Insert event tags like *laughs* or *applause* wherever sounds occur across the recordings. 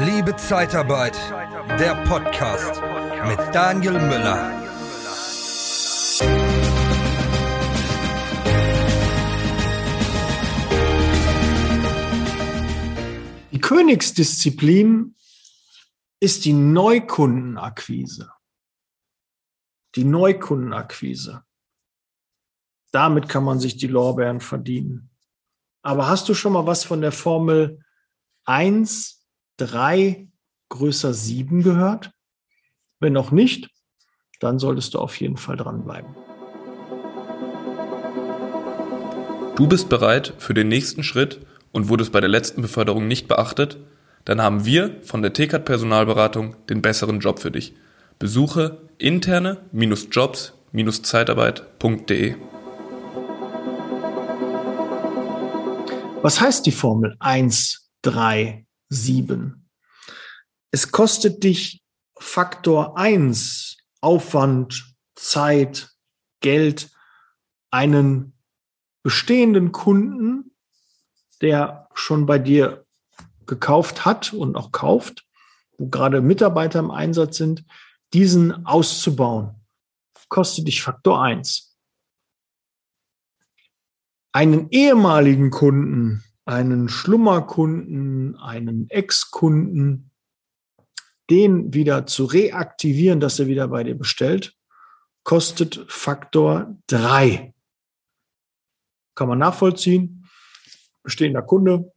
Liebe Zeitarbeit, der Podcast mit Daniel Müller. Die Königsdisziplin ist die Neukundenakquise. Die Neukundenakquise. Damit kann man sich die Lorbeeren verdienen. Aber hast du schon mal was von der Formel 1, 3 größer 7 gehört? Wenn noch nicht, dann solltest du auf jeden Fall dranbleiben. Du bist bereit für den nächsten Schritt und wurdest bei der letzten Beförderung nicht beachtet? Dann haben wir von der TCAT Personalberatung den besseren Job für dich. Besuche interne-jobs-zeitarbeit.de. Was heißt die Formel 1, 3, 7? Es kostet dich Faktor 1 Aufwand, Zeit, Geld, einen bestehenden Kunden, der schon bei dir gekauft hat und auch kauft, wo gerade Mitarbeiter im Einsatz sind, diesen auszubauen. Kostet dich Faktor 1 einen ehemaligen Kunden, einen Schlummerkunden, einen Ex-Kunden, den wieder zu reaktivieren, dass er wieder bei dir bestellt, kostet Faktor drei. Kann man nachvollziehen. Bestehender Kunde,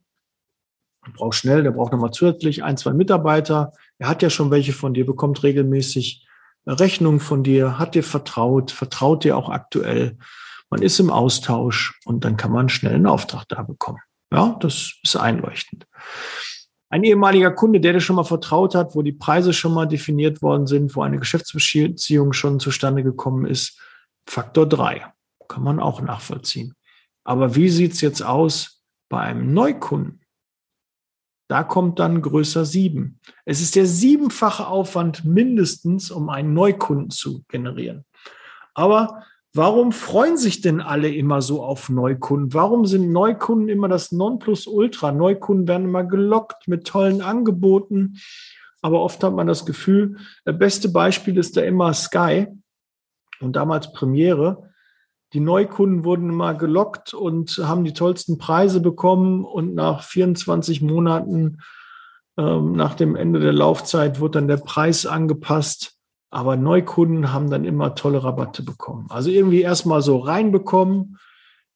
braucht schnell, der braucht nochmal zusätzlich ein, zwei Mitarbeiter. Er hat ja schon welche von dir, bekommt regelmäßig Rechnung von dir, hat dir vertraut, vertraut dir auch aktuell man ist im Austausch und dann kann man schnell einen Auftrag da bekommen. Ja, das ist einleuchtend. Ein ehemaliger Kunde, der dir schon mal vertraut hat, wo die Preise schon mal definiert worden sind, wo eine Geschäftsbeziehung schon zustande gekommen ist, Faktor drei Kann man auch nachvollziehen. Aber wie sieht's jetzt aus bei einem Neukunden? Da kommt dann größer sieben. Es ist der siebenfache Aufwand mindestens, um einen Neukunden zu generieren. Aber Warum freuen sich denn alle immer so auf Neukunden? Warum sind Neukunden immer das Nonplusultra? Neukunden werden immer gelockt mit tollen Angeboten. Aber oft hat man das Gefühl, das beste Beispiel ist da immer Sky und damals Premiere. Die Neukunden wurden immer gelockt und haben die tollsten Preise bekommen und nach 24 Monaten ähm, nach dem Ende der Laufzeit wurde dann der Preis angepasst aber Neukunden haben dann immer tolle Rabatte bekommen. Also irgendwie erstmal so reinbekommen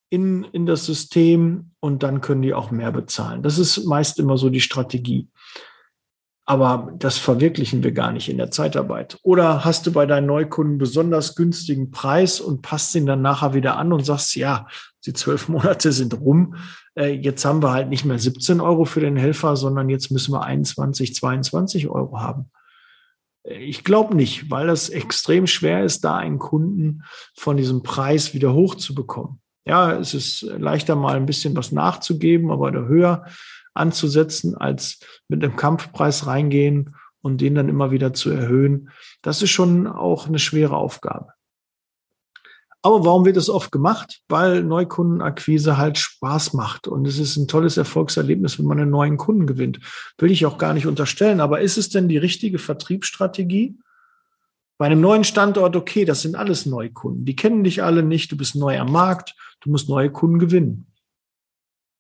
in, in das System und dann können die auch mehr bezahlen. Das ist meist immer so die Strategie. Aber das verwirklichen wir gar nicht in der Zeitarbeit. Oder hast du bei deinen Neukunden besonders günstigen Preis und passt ihn dann nachher wieder an und sagst, ja, die zwölf Monate sind rum. Äh, jetzt haben wir halt nicht mehr 17 Euro für den Helfer, sondern jetzt müssen wir 21, 22 Euro haben. Ich glaube nicht, weil das extrem schwer ist, da einen Kunden von diesem Preis wieder hochzubekommen. Ja, es ist leichter mal ein bisschen was nachzugeben, aber da höher anzusetzen, als mit einem Kampfpreis reingehen und den dann immer wieder zu erhöhen. Das ist schon auch eine schwere Aufgabe. Aber warum wird das oft gemacht? Weil Neukundenakquise halt Spaß macht. Und es ist ein tolles Erfolgserlebnis, wenn man einen neuen Kunden gewinnt. Will ich auch gar nicht unterstellen. Aber ist es denn die richtige Vertriebsstrategie? Bei einem neuen Standort, okay, das sind alles Neukunden. Die kennen dich alle nicht. Du bist neu am Markt. Du musst neue Kunden gewinnen.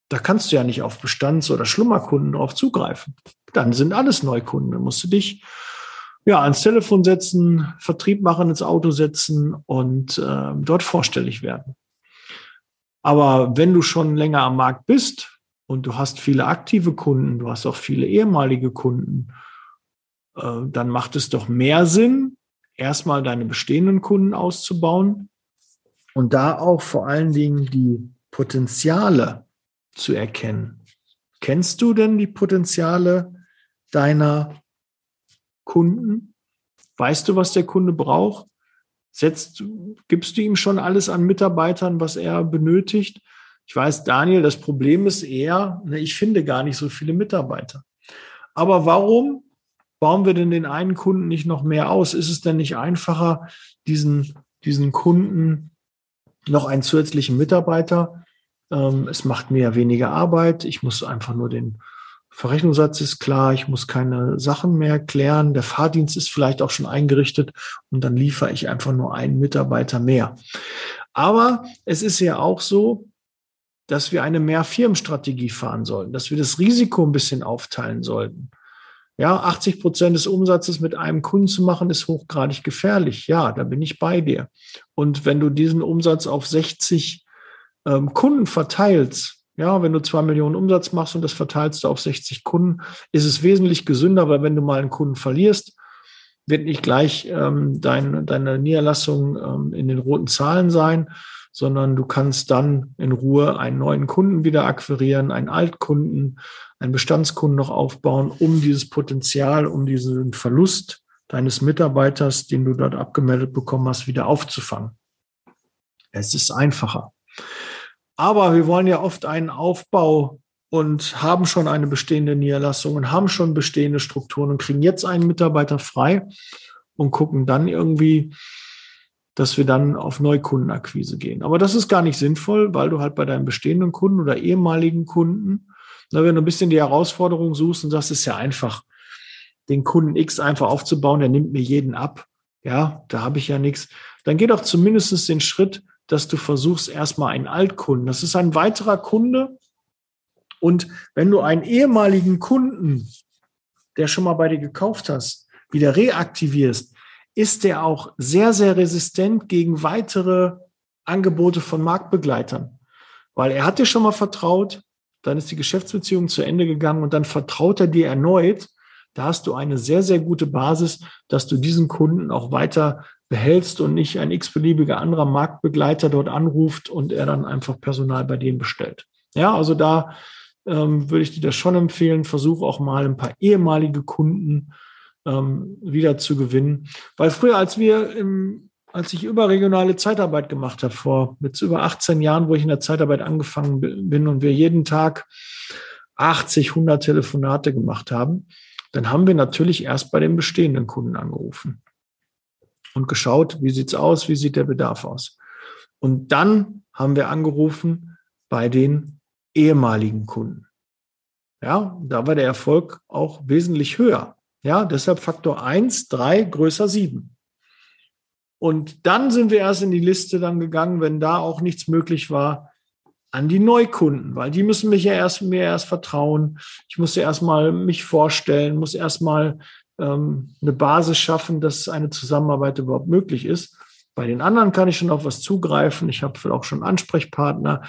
Da kannst du ja nicht auf Bestands- oder Schlummerkunden drauf zugreifen. Dann sind alles Neukunden. Dann musst du dich ja, ans Telefon setzen, Vertrieb machen, ins Auto setzen und äh, dort vorstellig werden. Aber wenn du schon länger am Markt bist und du hast viele aktive Kunden, du hast auch viele ehemalige Kunden, äh, dann macht es doch mehr Sinn, erstmal deine bestehenden Kunden auszubauen und da auch vor allen Dingen die Potenziale zu erkennen. Kennst du denn die Potenziale deiner Kunden? Weißt du, was der Kunde braucht? Setzt, gibst du ihm schon alles an Mitarbeitern, was er benötigt? Ich weiß, Daniel, das Problem ist eher, ne, ich finde gar nicht so viele Mitarbeiter. Aber warum bauen wir denn den einen Kunden nicht noch mehr aus? Ist es denn nicht einfacher, diesen, diesen Kunden noch einen zusätzlichen Mitarbeiter? Ähm, es macht mir weniger Arbeit. Ich muss einfach nur den Verrechnungssatz ist klar, ich muss keine Sachen mehr klären, der Fahrdienst ist vielleicht auch schon eingerichtet und dann liefere ich einfach nur einen Mitarbeiter mehr. Aber es ist ja auch so, dass wir eine Mehr-Firmen-Strategie fahren sollten, dass wir das Risiko ein bisschen aufteilen sollten. Ja, 80 Prozent des Umsatzes mit einem Kunden zu machen, ist hochgradig gefährlich. Ja, da bin ich bei dir. Und wenn du diesen Umsatz auf 60 ähm, Kunden verteilst, ja, wenn du zwei Millionen Umsatz machst und das verteilst du auf 60 Kunden, ist es wesentlich gesünder, weil wenn du mal einen Kunden verlierst, wird nicht gleich ähm, dein, deine Niederlassung ähm, in den roten Zahlen sein, sondern du kannst dann in Ruhe einen neuen Kunden wieder akquirieren, einen Altkunden, einen Bestandskunden noch aufbauen, um dieses Potenzial, um diesen Verlust deines Mitarbeiters, den du dort abgemeldet bekommen hast, wieder aufzufangen. Es ist einfacher. Aber wir wollen ja oft einen Aufbau und haben schon eine bestehende Niederlassung und haben schon bestehende Strukturen und kriegen jetzt einen Mitarbeiter frei und gucken dann irgendwie, dass wir dann auf Neukundenakquise gehen. Aber das ist gar nicht sinnvoll, weil du halt bei deinen bestehenden Kunden oder ehemaligen Kunden, na, wenn du ein bisschen die Herausforderung suchst und sagst, es ist ja einfach, den Kunden X einfach aufzubauen, der nimmt mir jeden ab. Ja, da habe ich ja nichts. Dann geh doch zumindest den Schritt, dass du versuchst, erstmal einen Altkunden. Das ist ein weiterer Kunde. Und wenn du einen ehemaligen Kunden, der schon mal bei dir gekauft hast, wieder reaktivierst, ist der auch sehr, sehr resistent gegen weitere Angebote von Marktbegleitern. Weil er hat dir schon mal vertraut, dann ist die Geschäftsbeziehung zu Ende gegangen und dann vertraut er dir erneut. Da hast du eine sehr, sehr gute Basis, dass du diesen Kunden auch weiter behältst und nicht ein x-beliebiger anderer Marktbegleiter dort anruft und er dann einfach Personal bei dem bestellt. Ja, also da ähm, würde ich dir das schon empfehlen. Versuch auch mal ein paar ehemalige Kunden ähm, wieder zu gewinnen. Weil früher, als wir im, als ich überregionale Zeitarbeit gemacht habe, vor mit über 18 Jahren, wo ich in der Zeitarbeit angefangen bin und wir jeden Tag 80, 100 Telefonate gemacht haben, dann haben wir natürlich erst bei den bestehenden Kunden angerufen und geschaut, wie sieht's aus, wie sieht der Bedarf aus. Und dann haben wir angerufen bei den ehemaligen Kunden. Ja, da war der Erfolg auch wesentlich höher. Ja, deshalb Faktor 1, 3, größer 7. Und dann sind wir erst in die Liste dann gegangen, wenn da auch nichts möglich war, an die Neukunden, weil die müssen mich ja erst mir erst vertrauen. Ich muss ja erstmal mich vorstellen, muss erstmal ähm, eine Basis schaffen, dass eine Zusammenarbeit überhaupt möglich ist. Bei den anderen kann ich schon auf was zugreifen. Ich habe auch schon Ansprechpartner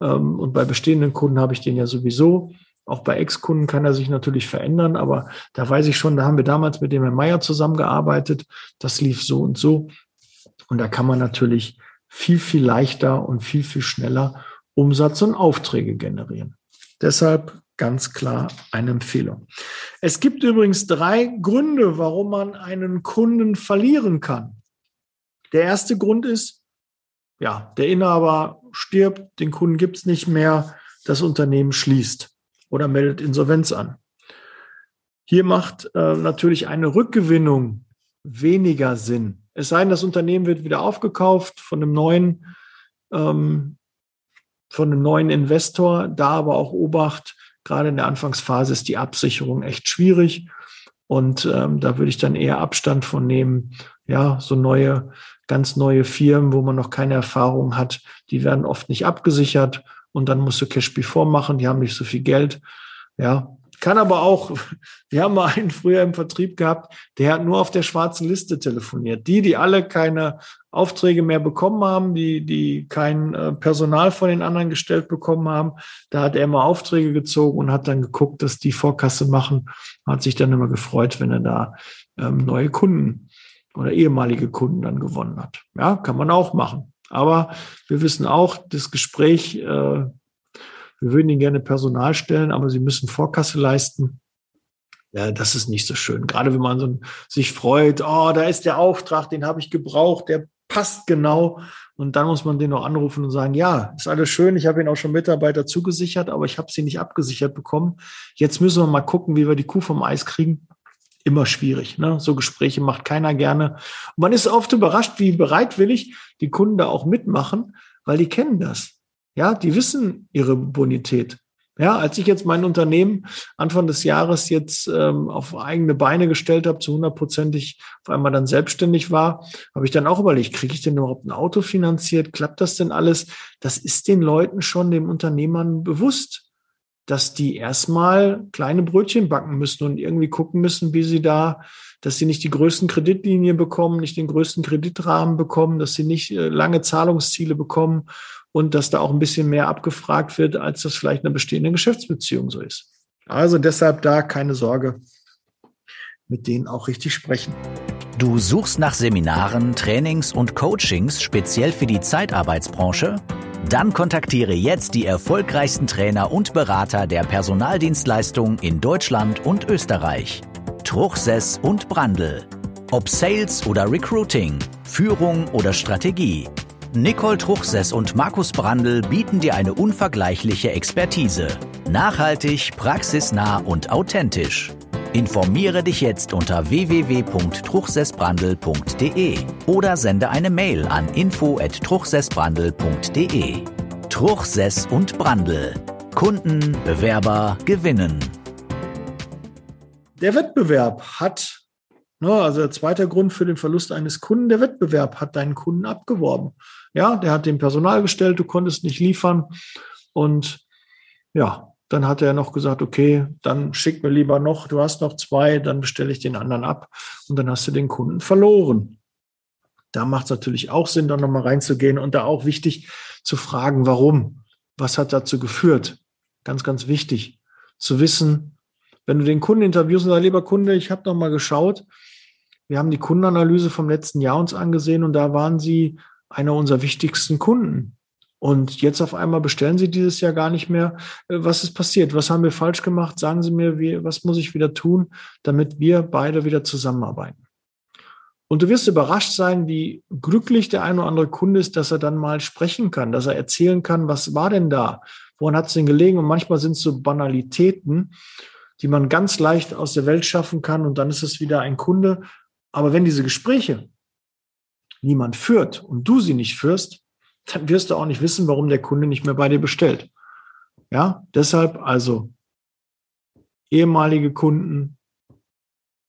ähm, und bei bestehenden Kunden habe ich den ja sowieso. Auch bei Ex-Kunden kann er sich natürlich verändern, aber da weiß ich schon, da haben wir damals mit dem Herrn Meier zusammengearbeitet. Das lief so und so. Und da kann man natürlich viel, viel leichter und viel, viel schneller Umsatz und Aufträge generieren. Deshalb ganz klar eine Empfehlung. Es gibt übrigens drei Gründe, warum man einen Kunden verlieren kann. Der erste Grund ist, ja, der Inhaber stirbt, den Kunden gibt es nicht mehr, das Unternehmen schließt oder meldet Insolvenz an. Hier macht äh, natürlich eine Rückgewinnung weniger Sinn. Es sei denn, das Unternehmen wird wieder aufgekauft von einem neuen, ähm, von einem neuen Investor, da aber auch Obacht, Gerade in der Anfangsphase ist die Absicherung echt schwierig. Und ähm, da würde ich dann eher Abstand von nehmen. Ja, so neue, ganz neue Firmen, wo man noch keine Erfahrung hat, die werden oft nicht abgesichert und dann musst du Cash Before machen, die haben nicht so viel Geld. Ja, kann aber auch, *laughs* wir haben mal einen früher im Vertrieb gehabt, der hat nur auf der schwarzen Liste telefoniert. Die, die alle keine Aufträge mehr bekommen haben, die, die kein äh, Personal von den anderen gestellt bekommen haben, da hat er immer Aufträge gezogen und hat dann geguckt, dass die Vorkasse machen, hat sich dann immer gefreut, wenn er da ähm, neue Kunden oder ehemalige Kunden dann gewonnen hat. Ja, kann man auch machen. Aber wir wissen auch, das Gespräch äh, wir würden Ihnen gerne Personal stellen, aber Sie müssen Vorkasse leisten. Ja, das ist nicht so schön. Gerade wenn man so sich freut, oh, da ist der Auftrag, den habe ich gebraucht, der passt genau. Und dann muss man den noch anrufen und sagen, ja, ist alles schön, ich habe Ihnen auch schon Mitarbeiter zugesichert, aber ich habe sie nicht abgesichert bekommen. Jetzt müssen wir mal gucken, wie wir die Kuh vom Eis kriegen. Immer schwierig. Ne? So Gespräche macht keiner gerne. Und man ist oft überrascht, wie bereitwillig die Kunden da auch mitmachen, weil die kennen das. Ja, die wissen ihre Bonität. Ja, als ich jetzt mein Unternehmen Anfang des Jahres jetzt ähm, auf eigene Beine gestellt habe, zu hundertprozentig auf einmal dann selbstständig war, habe ich dann auch überlegt, kriege ich denn überhaupt ein Auto finanziert? Klappt das denn alles? Das ist den Leuten schon, den Unternehmern bewusst, dass die erstmal kleine Brötchen backen müssen und irgendwie gucken müssen, wie sie da, dass sie nicht die größten Kreditlinien bekommen, nicht den größten Kreditrahmen bekommen, dass sie nicht äh, lange Zahlungsziele bekommen und dass da auch ein bisschen mehr abgefragt wird, als das vielleicht eine bestehende Geschäftsbeziehung so ist. Also deshalb da keine Sorge, mit denen auch richtig sprechen. Du suchst nach Seminaren, Trainings und Coachings speziell für die Zeitarbeitsbranche? Dann kontaktiere jetzt die erfolgreichsten Trainer und Berater der Personaldienstleistung in Deutschland und Österreich. Truchsess und Brandl. Ob Sales oder Recruiting, Führung oder Strategie. Nicole Truchsess und Markus Brandl bieten dir eine unvergleichliche Expertise. Nachhaltig, praxisnah und authentisch. Informiere dich jetzt unter www.truchsessbrandl.de oder sende eine Mail an info@truchsessbrandl.de. Truchsess und Brandl. Kunden, Bewerber gewinnen. Der Wettbewerb hat also der zweite Grund für den Verlust eines Kunden, der Wettbewerb hat deinen Kunden abgeworben. Ja, der hat dem Personal gestellt, du konntest nicht liefern. Und ja, dann hat er noch gesagt, okay, dann schick mir lieber noch, du hast noch zwei, dann bestelle ich den anderen ab. Und dann hast du den Kunden verloren. Da macht es natürlich auch Sinn, da nochmal reinzugehen und da auch wichtig zu fragen, warum? Was hat dazu geführt? Ganz, ganz wichtig zu wissen, wenn du den Kunden interviewst und sagst, lieber Kunde, ich habe noch mal geschaut, wir haben die Kundenanalyse vom letzten Jahr uns angesehen und da waren Sie einer unserer wichtigsten Kunden. Und jetzt auf einmal bestellen Sie dieses Jahr gar nicht mehr. Äh, was ist passiert? Was haben wir falsch gemacht? Sagen Sie mir, wie, was muss ich wieder tun, damit wir beide wieder zusammenarbeiten? Und du wirst überrascht sein, wie glücklich der eine oder andere Kunde ist, dass er dann mal sprechen kann, dass er erzählen kann, was war denn da? Woran hat es denn gelegen? Und manchmal sind es so Banalitäten, die man ganz leicht aus der Welt schaffen kann. Und dann ist es wieder ein Kunde, aber wenn diese Gespräche niemand führt und du sie nicht führst, dann wirst du auch nicht wissen, warum der Kunde nicht mehr bei dir bestellt. Ja, deshalb also ehemalige Kunden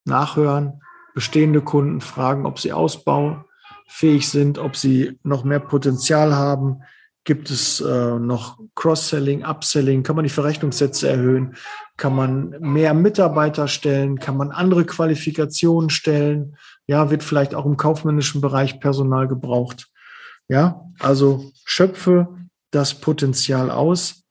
nachhören, bestehende Kunden fragen, ob sie ausbaufähig sind, ob sie noch mehr Potenzial haben. Gibt es äh, noch Cross-Selling, Upselling? Kann man die Verrechnungssätze erhöhen? Kann man mehr Mitarbeiter stellen? Kann man andere Qualifikationen stellen? Ja, wird vielleicht auch im kaufmännischen Bereich Personal gebraucht. Ja, also schöpfe das Potenzial aus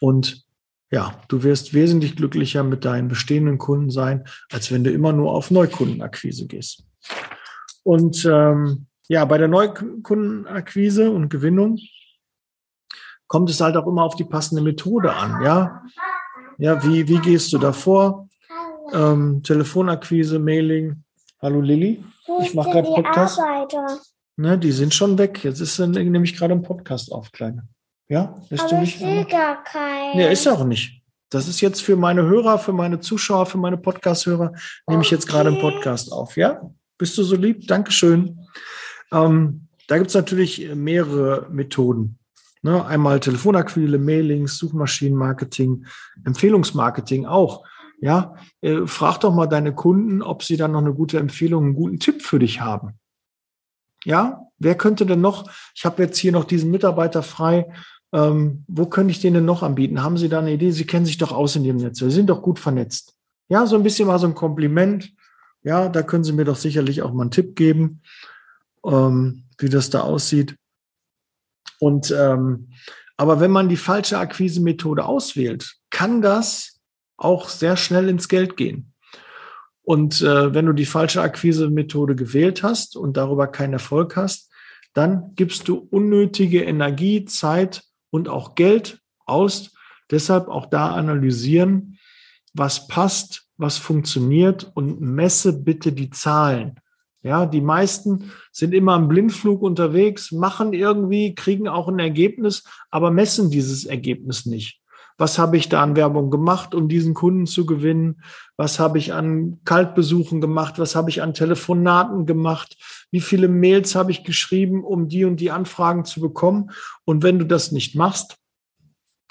und ja, du wirst wesentlich glücklicher mit deinen bestehenden Kunden sein, als wenn du immer nur auf Neukundenakquise gehst. Und ähm, ja, bei der Neukundenakquise und Gewinnung kommt es halt auch immer auf die passende Methode an. Ja, ja, wie, wie gehst du davor? Ähm, Telefonakquise, Mailing. Hallo Lilly, ich mache gerade Podcast. Ne, die sind schon weg. Jetzt ist nämlich gerade ein Podcast auf, Kleine. Ja, bist Aber du nicht? Ich will gar keinen. Nee, ist auch nicht. Das ist jetzt für meine Hörer, für meine Zuschauer, für meine Podcast-Hörer, nehme ich jetzt gerade einen Podcast auf. Ja? Bist du so lieb? Dankeschön. Ähm, da gibt es natürlich mehrere Methoden. Ne, einmal Telefonakquise, Mailings, Suchmaschinenmarketing, Empfehlungsmarketing auch. Ja, äh, frag doch mal deine Kunden, ob sie dann noch eine gute Empfehlung, einen guten Tipp für dich haben. Ja, wer könnte denn noch? Ich habe jetzt hier noch diesen Mitarbeiter frei. Ähm, wo könnte ich den denn noch anbieten? Haben Sie da eine Idee? Sie kennen sich doch aus in dem Netz. Sie sind doch gut vernetzt. Ja, so ein bisschen mal so ein Kompliment. Ja, da können Sie mir doch sicherlich auch mal einen Tipp geben, ähm, wie das da aussieht. Und ähm, aber wenn man die falsche Akquise-Methode auswählt, kann das auch sehr schnell ins Geld gehen. Und äh, wenn du die falsche Akquise-Methode gewählt hast und darüber keinen Erfolg hast, dann gibst du unnötige Energie, Zeit und auch Geld aus. Deshalb auch da analysieren, was passt, was funktioniert und messe bitte die Zahlen. Ja, die meisten sind immer im Blindflug unterwegs, machen irgendwie, kriegen auch ein Ergebnis, aber messen dieses Ergebnis nicht. Was habe ich da an Werbung gemacht, um diesen Kunden zu gewinnen? Was habe ich an Kaltbesuchen gemacht? Was habe ich an Telefonaten gemacht? Wie viele Mails habe ich geschrieben, um die und die Anfragen zu bekommen? Und wenn du das nicht machst,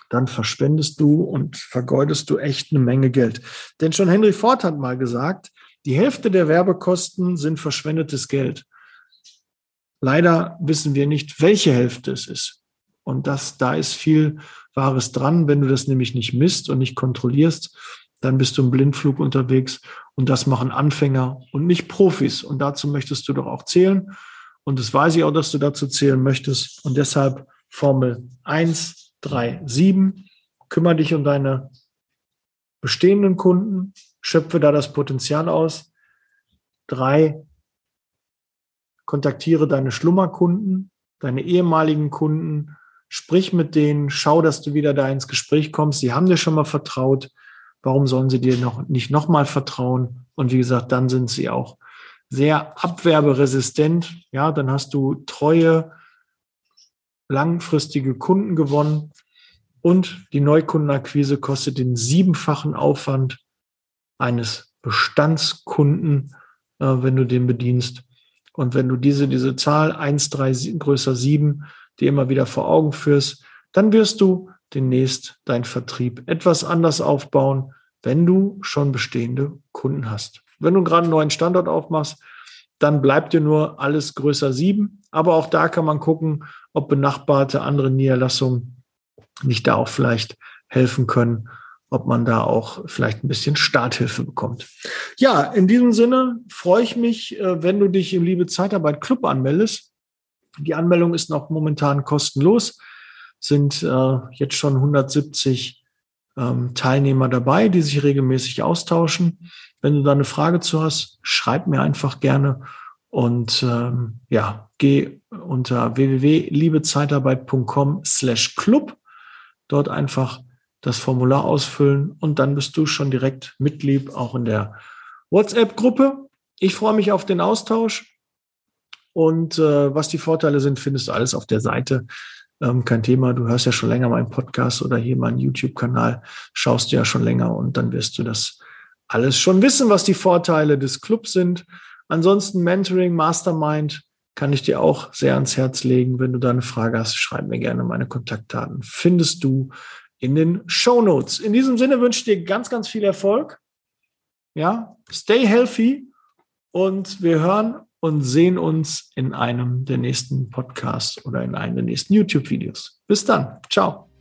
dann verschwendest du und vergeudest du echt eine Menge Geld. Denn schon Henry Ford hat mal gesagt, die Hälfte der Werbekosten sind verschwendetes Geld. Leider wissen wir nicht, welche Hälfte es ist. Und das, da ist viel Wahres dran. Wenn du das nämlich nicht misst und nicht kontrollierst, dann bist du im Blindflug unterwegs. Und das machen Anfänger und nicht Profis. Und dazu möchtest du doch auch zählen. Und das weiß ich auch, dass du dazu zählen möchtest. Und deshalb Formel 1, 3, 7. Kümmere dich um deine bestehenden Kunden. Schöpfe da das Potenzial aus. Drei, kontaktiere deine Schlummerkunden, deine ehemaligen Kunden, sprich mit denen, schau, dass du wieder da ins Gespräch kommst. Sie haben dir schon mal vertraut. Warum sollen sie dir noch nicht nochmal vertrauen? Und wie gesagt, dann sind sie auch sehr abwerberesistent. Ja, dann hast du treue, langfristige Kunden gewonnen. Und die Neukundenakquise kostet den siebenfachen Aufwand eines Bestandskunden, äh, wenn du den bedienst. Und wenn du diese, diese Zahl 1, 3, größer 7 dir immer wieder vor Augen führst, dann wirst du demnächst deinen Vertrieb etwas anders aufbauen, wenn du schon bestehende Kunden hast. Wenn du gerade einen neuen Standort aufmachst, dann bleibt dir nur alles größer 7. Aber auch da kann man gucken, ob benachbarte andere Niederlassungen nicht da auch vielleicht helfen können ob man da auch vielleicht ein bisschen Starthilfe bekommt. Ja, in diesem Sinne freue ich mich, äh, wenn du dich im Liebe Zeitarbeit Club anmeldest. Die Anmeldung ist noch momentan kostenlos, sind äh, jetzt schon 170 ähm, Teilnehmer dabei, die sich regelmäßig austauschen. Wenn du da eine Frage zu hast, schreib mir einfach gerne und ähm, ja, geh unter www.liebezeitarbeit.com slash club. Dort einfach das Formular ausfüllen und dann bist du schon direkt Mitglied auch in der WhatsApp-Gruppe. Ich freue mich auf den Austausch und äh, was die Vorteile sind, findest du alles auf der Seite. Ähm, kein Thema, du hörst ja schon länger meinen Podcast oder hier meinen YouTube-Kanal, schaust du ja schon länger und dann wirst du das alles schon wissen, was die Vorteile des Clubs sind. Ansonsten Mentoring, Mastermind kann ich dir auch sehr ans Herz legen. Wenn du da eine Frage hast, schreib mir gerne meine Kontaktdaten. Findest du in den Show Notes. In diesem Sinne wünsche ich dir ganz, ganz viel Erfolg. Ja, stay healthy und wir hören und sehen uns in einem der nächsten Podcasts oder in einem der nächsten YouTube-Videos. Bis dann. Ciao.